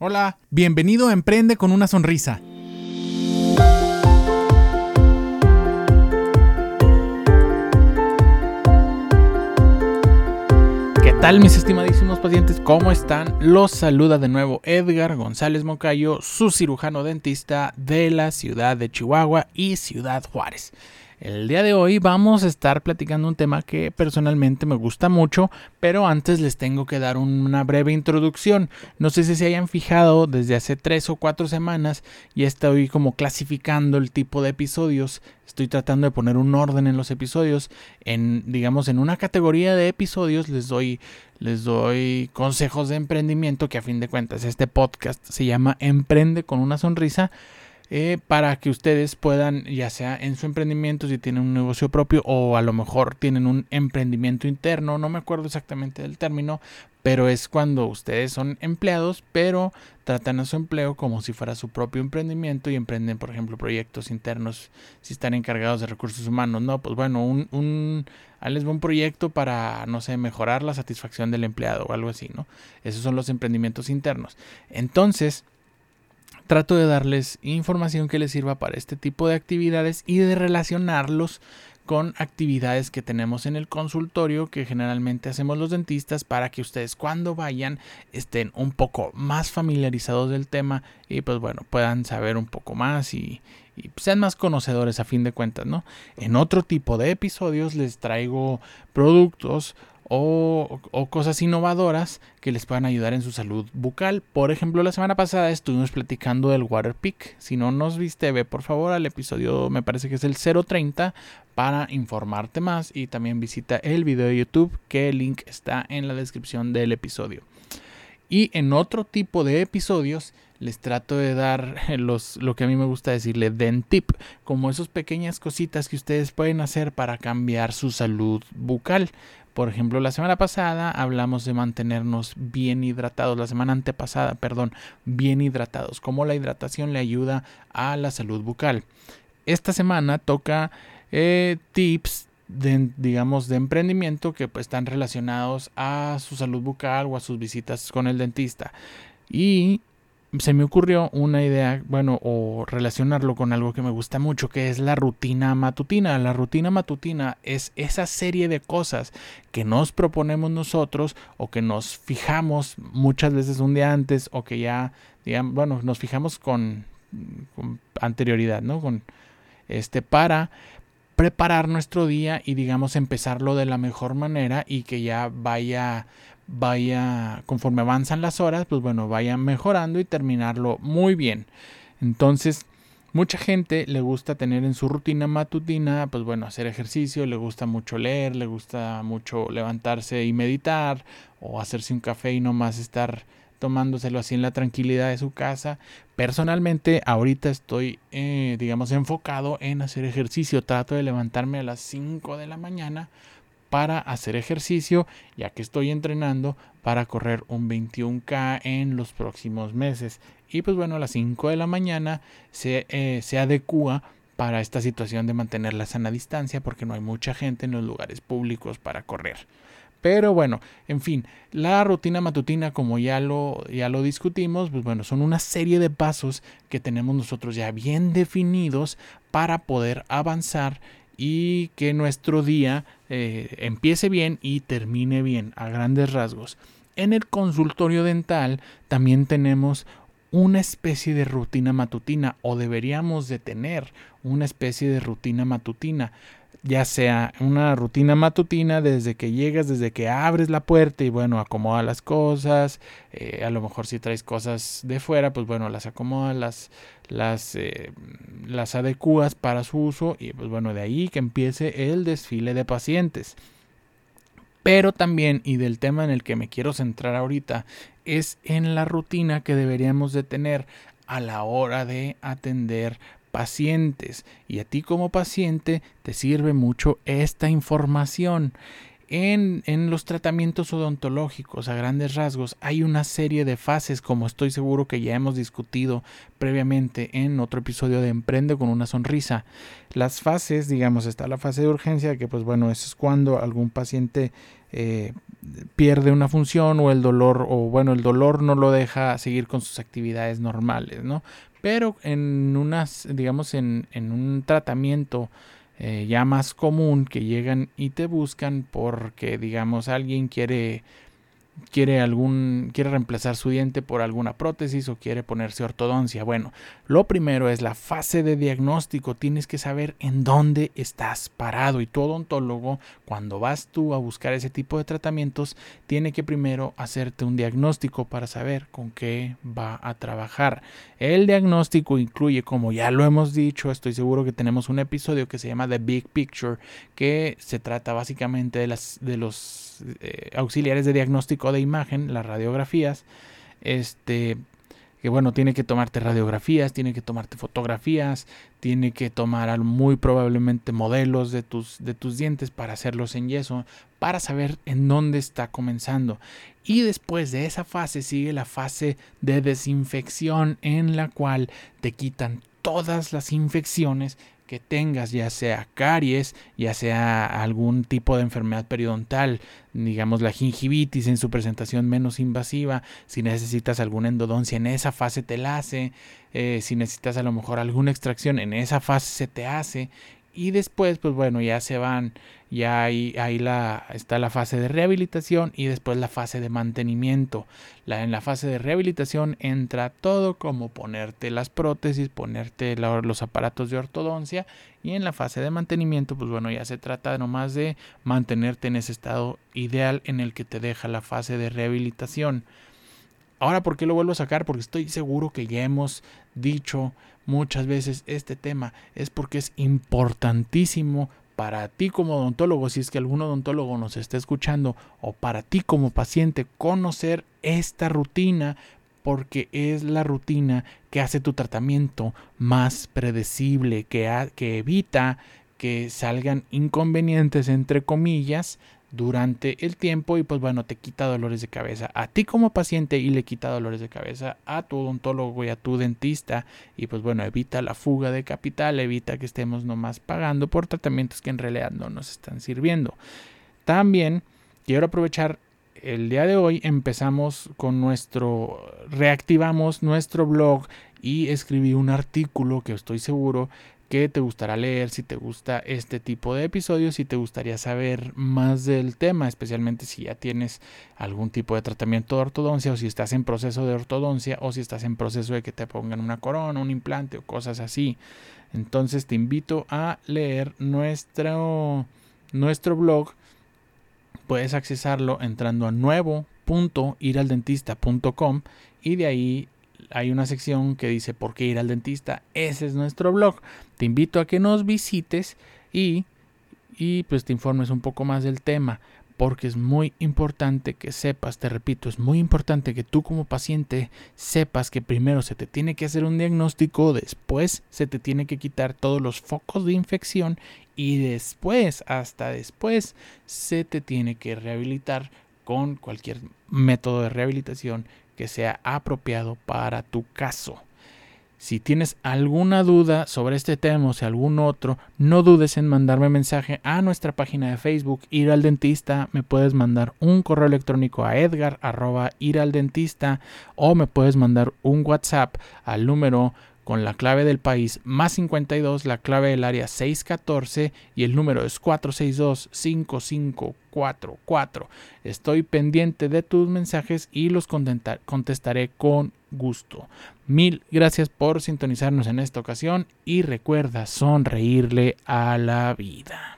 Hola, bienvenido a Emprende con una sonrisa. ¿Qué tal mis estimadísimos pacientes? ¿Cómo están? Los saluda de nuevo Edgar González Moncayo, su cirujano dentista de la ciudad de Chihuahua y Ciudad Juárez. El día de hoy vamos a estar platicando un tema que personalmente me gusta mucho, pero antes les tengo que dar una breve introducción. No sé si se hayan fijado desde hace tres o cuatro semanas y estoy como clasificando el tipo de episodios. Estoy tratando de poner un orden en los episodios. En, digamos, en una categoría de episodios les doy les doy consejos de emprendimiento que a fin de cuentas este podcast se llama Emprende con una sonrisa eh, para que ustedes puedan, ya sea en su emprendimiento, si tienen un negocio propio o a lo mejor tienen un emprendimiento interno, no me acuerdo exactamente del término, pero es cuando ustedes son empleados, pero tratan a su empleo como si fuera su propio emprendimiento y emprenden, por ejemplo, proyectos internos, si están encargados de recursos humanos, no, pues bueno, un, les un proyecto para, no sé, mejorar la satisfacción del empleado o algo así, ¿no? Esos son los emprendimientos internos. Entonces, trato de darles información que les sirva para este tipo de actividades y de relacionarlos con actividades que tenemos en el consultorio que generalmente hacemos los dentistas para que ustedes cuando vayan estén un poco más familiarizados del tema y pues bueno puedan saber un poco más y, y sean más conocedores a fin de cuentas, ¿no? En otro tipo de episodios les traigo productos o, cosas innovadoras que les puedan ayudar en su salud bucal. Por ejemplo, la semana pasada estuvimos platicando del Waterpik. Si no nos viste, ve por favor al episodio, me parece que es el 030, para informarte más. Y también visita el video de YouTube, que el link está en la descripción del episodio. Y en otro tipo de episodios les trato de dar los, lo que a mí me gusta decirle dentip, como esas pequeñas cositas que ustedes pueden hacer para cambiar su salud bucal. Por ejemplo, la semana pasada hablamos de mantenernos bien hidratados, la semana antepasada, perdón, bien hidratados, cómo la hidratación le ayuda a la salud bucal. Esta semana toca eh, tips de, digamos, de emprendimiento que pues, están relacionados a su salud bucal o a sus visitas con el dentista. Y se me ocurrió una idea, bueno, o relacionarlo con algo que me gusta mucho, que es la rutina matutina. La rutina matutina es esa serie de cosas que nos proponemos nosotros o que nos fijamos muchas veces un día antes o que ya, digamos, bueno, nos fijamos con, con anterioridad, ¿no? Con este para preparar nuestro día y digamos empezarlo de la mejor manera y que ya vaya vaya, conforme avanzan las horas, pues bueno, vaya mejorando y terminarlo muy bien. Entonces, mucha gente le gusta tener en su rutina matutina, pues bueno, hacer ejercicio, le gusta mucho leer, le gusta mucho levantarse y meditar, o hacerse un café y no más estar tomándoselo así en la tranquilidad de su casa. Personalmente, ahorita estoy, eh, digamos, enfocado en hacer ejercicio. Trato de levantarme a las 5 de la mañana para hacer ejercicio, ya que estoy entrenando para correr un 21K en los próximos meses. Y pues bueno, a las 5 de la mañana se, eh, se adecua para esta situación de mantener la sana distancia porque no hay mucha gente en los lugares públicos para correr. Pero bueno, en fin, la rutina matutina, como ya lo, ya lo discutimos, pues bueno, son una serie de pasos que tenemos nosotros ya bien definidos para poder avanzar y que nuestro día eh, empiece bien y termine bien a grandes rasgos. En el consultorio dental también tenemos una especie de rutina matutina o deberíamos de tener una especie de rutina matutina ya sea una rutina matutina desde que llegas, desde que abres la puerta y bueno, acomoda las cosas, eh, a lo mejor si traes cosas de fuera, pues bueno, las acomodas, las, las, eh, las adecuas para su uso y pues bueno, de ahí que empiece el desfile de pacientes. Pero también, y del tema en el que me quiero centrar ahorita, es en la rutina que deberíamos de tener a la hora de atender pacientes y a ti como paciente te sirve mucho esta información. En, en, los tratamientos odontológicos, a grandes rasgos, hay una serie de fases, como estoy seguro que ya hemos discutido previamente en otro episodio de Emprende con una sonrisa. Las fases, digamos, está la fase de urgencia, que pues bueno, eso es cuando algún paciente eh, pierde una función o el dolor, o bueno, el dolor no lo deja seguir con sus actividades normales, ¿no? Pero en unas, digamos, en, en un tratamiento eh, ya más común que llegan y te buscan porque digamos alguien quiere quiere algún quiere reemplazar su diente por alguna prótesis o quiere ponerse ortodoncia. Bueno, lo primero es la fase de diagnóstico. Tienes que saber en dónde estás parado y tu odontólogo cuando vas tú a buscar ese tipo de tratamientos tiene que primero hacerte un diagnóstico para saber con qué va a trabajar. El diagnóstico incluye, como ya lo hemos dicho, estoy seguro que tenemos un episodio que se llama The Big Picture que se trata básicamente de las de los eh, auxiliares de diagnóstico de imagen, las radiografías, este, que bueno, tiene que tomarte radiografías, tiene que tomarte fotografías, tiene que tomar muy probablemente modelos de tus, de tus dientes para hacerlos en yeso, para saber en dónde está comenzando. Y después de esa fase sigue la fase de desinfección en la cual te quitan todas las infecciones que tengas, ya sea caries, ya sea algún tipo de enfermedad periodontal, digamos la gingivitis en su presentación menos invasiva, si necesitas alguna endodoncia en esa fase te la hace, eh, si necesitas a lo mejor alguna extracción en esa fase se te hace y después pues bueno ya se van ya ahí, ahí la, está la fase de rehabilitación y después la fase de mantenimiento. La, en la fase de rehabilitación entra todo como ponerte las prótesis, ponerte los aparatos de ortodoncia y en la fase de mantenimiento pues bueno ya se trata nomás de mantenerte en ese estado ideal en el que te deja la fase de rehabilitación. Ahora, ¿por qué lo vuelvo a sacar? Porque estoy seguro que ya hemos dicho muchas veces este tema. Es porque es importantísimo para ti como odontólogo, si es que algún odontólogo nos está escuchando, o para ti como paciente, conocer esta rutina porque es la rutina que hace tu tratamiento más predecible, que, que evita que salgan inconvenientes, entre comillas, durante el tiempo y pues bueno, te quita dolores de cabeza a ti como paciente y le quita dolores de cabeza a tu odontólogo y a tu dentista y pues bueno, evita la fuga de capital, evita que estemos nomás pagando por tratamientos que en realidad no nos están sirviendo. También quiero aprovechar el día de hoy empezamos con nuestro reactivamos nuestro blog y escribí un artículo que estoy seguro que te gustará leer, si te gusta este tipo de episodios, si te gustaría saber más del tema, especialmente si ya tienes algún tipo de tratamiento de ortodoncia o si estás en proceso de ortodoncia o si estás en proceso de que te pongan una corona, un implante o cosas así. Entonces te invito a leer nuestro, nuestro blog. Puedes accesarlo entrando a nuevo.iraldentista.com y de ahí hay una sección que dice por qué ir al dentista. Ese es nuestro blog. Te invito a que nos visites y, y pues te informes un poco más del tema. Porque es muy importante que sepas, te repito, es muy importante que tú como paciente sepas que primero se te tiene que hacer un diagnóstico, después se te tiene que quitar todos los focos de infección y después, hasta después, se te tiene que rehabilitar con cualquier método de rehabilitación que sea apropiado para tu caso. Si tienes alguna duda sobre este tema o si algún otro, no dudes en mandarme mensaje a nuestra página de Facebook, Ir al Dentista. Me puedes mandar un correo electrónico a edgar ir al dentista o me puedes mandar un WhatsApp al número con la clave del país más 52, la clave del área 614 y el número es 462-5544. Estoy pendiente de tus mensajes y los contestaré con gusto. Mil gracias por sintonizarnos en esta ocasión y recuerda sonreírle a la vida.